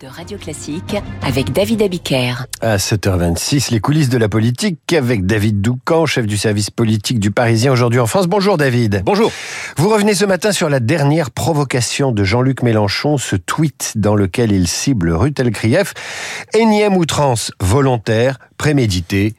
de Radio Classique avec David Abiker. À 7h26, les coulisses de la politique avec David Doucan, chef du service politique du Parisien aujourd'hui en France. Bonjour David. Bonjour. Vous revenez ce matin sur la dernière provocation de Jean-Luc Mélenchon, ce tweet dans lequel il cible Rutel Krief. Énième outrance volontaire, préméditée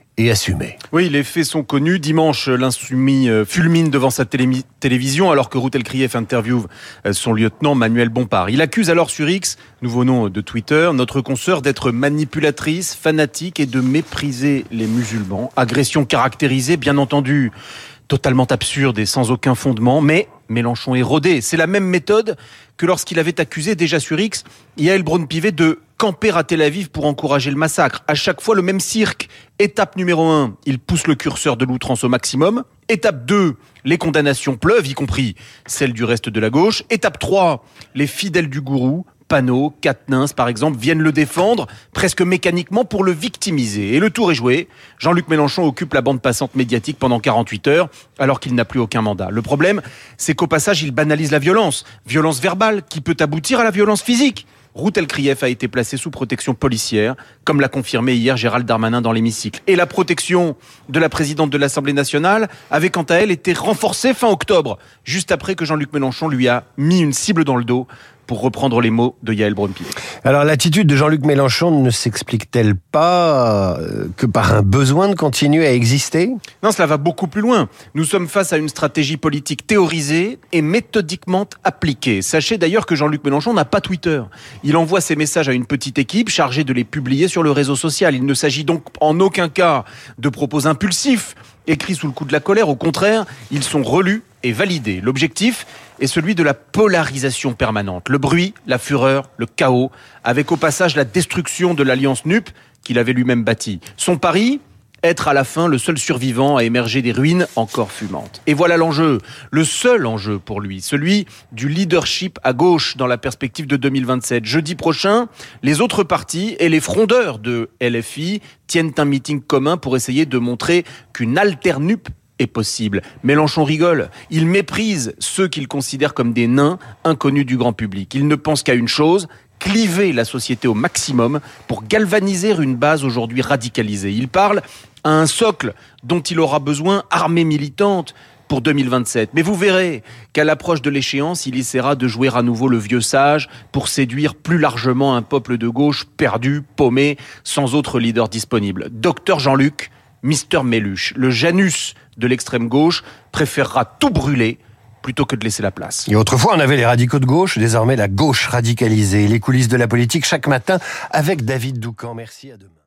Oui, les faits sont connus. Dimanche, l'insoumis euh, fulmine devant sa télévision alors que Routel Krief interviewe euh, son lieutenant Manuel Bompard. Il accuse alors sur X, nouveau nom de Twitter, notre consoeur d'être manipulatrice, fanatique et de mépriser les musulmans. Agression caractérisée, bien entendu, totalement absurde et sans aucun fondement, mais Mélenchon est rodé. C'est la même méthode que lorsqu'il avait accusé déjà sur X Yael Braun-Pivet de camper à Tel Aviv pour encourager le massacre. À chaque fois, le même cirque. Étape numéro 1, il pousse le curseur de l'outrance au maximum. Étape 2, les condamnations pleuvent, y compris celles du reste de la gauche. Étape 3, les fidèles du gourou Panot, Katnins par exemple, viennent le défendre presque mécaniquement pour le victimiser. Et le tour est joué. Jean-Luc Mélenchon occupe la bande passante médiatique pendant 48 heures alors qu'il n'a plus aucun mandat. Le problème, c'est qu'au passage, il banalise la violence. Violence verbale qui peut aboutir à la violence physique. Routel Krief a été placé sous protection policière, comme l'a confirmé hier Gérald Darmanin dans l'hémicycle. Et la protection de la présidente de l'Assemblée nationale avait quant à elle été renforcée fin octobre, juste après que Jean-Luc Mélenchon lui a mis une cible dans le dos pour reprendre les mots de Yael braun Alors l'attitude de Jean-Luc Mélenchon ne s'explique-t-elle pas euh, que par un besoin de continuer à exister? Non, cela va beaucoup plus loin. Nous sommes face à une stratégie politique théorisée et méthodiquement appliquée. Sachez d'ailleurs que Jean-Luc Mélenchon n'a pas Twitter. Il envoie ses messages à une petite équipe chargée de les publier sur le réseau social. Il ne s'agit donc en aucun cas de propos impulsifs écrits sous le coup de la colère. Au contraire, ils sont relus et validés. L'objectif est celui de la polarisation permanente. Le bruit, la fureur, le chaos, avec au passage la destruction de l'alliance NUP qu'il avait lui-même bâtie. Son pari être à la fin le seul survivant à émerger des ruines encore fumantes. Et voilà l'enjeu, le seul enjeu pour lui, celui du leadership à gauche dans la perspective de 2027. Jeudi prochain, les autres partis et les frondeurs de LFI tiennent un meeting commun pour essayer de montrer qu'une alternup est possible. Mélenchon rigole. Il méprise ceux qu'il considère comme des nains inconnus du grand public. Il ne pense qu'à une chose, cliver la société au maximum pour galvaniser une base aujourd'hui radicalisée. Il parle à un socle dont il aura besoin, armée militante, pour 2027. Mais vous verrez qu'à l'approche de l'échéance, il essaiera de jouer à nouveau le vieux sage pour séduire plus largement un peuple de gauche perdu, paumé, sans autre leader disponible. Docteur Jean-Luc, Mister Méluche, le Janus de l'extrême gauche, préférera tout brûler plutôt que de laisser la place. Et autrefois, on avait les radicaux de gauche, désormais la gauche radicalisée. Les coulisses de la politique chaque matin avec David Doucan. Merci, à demain.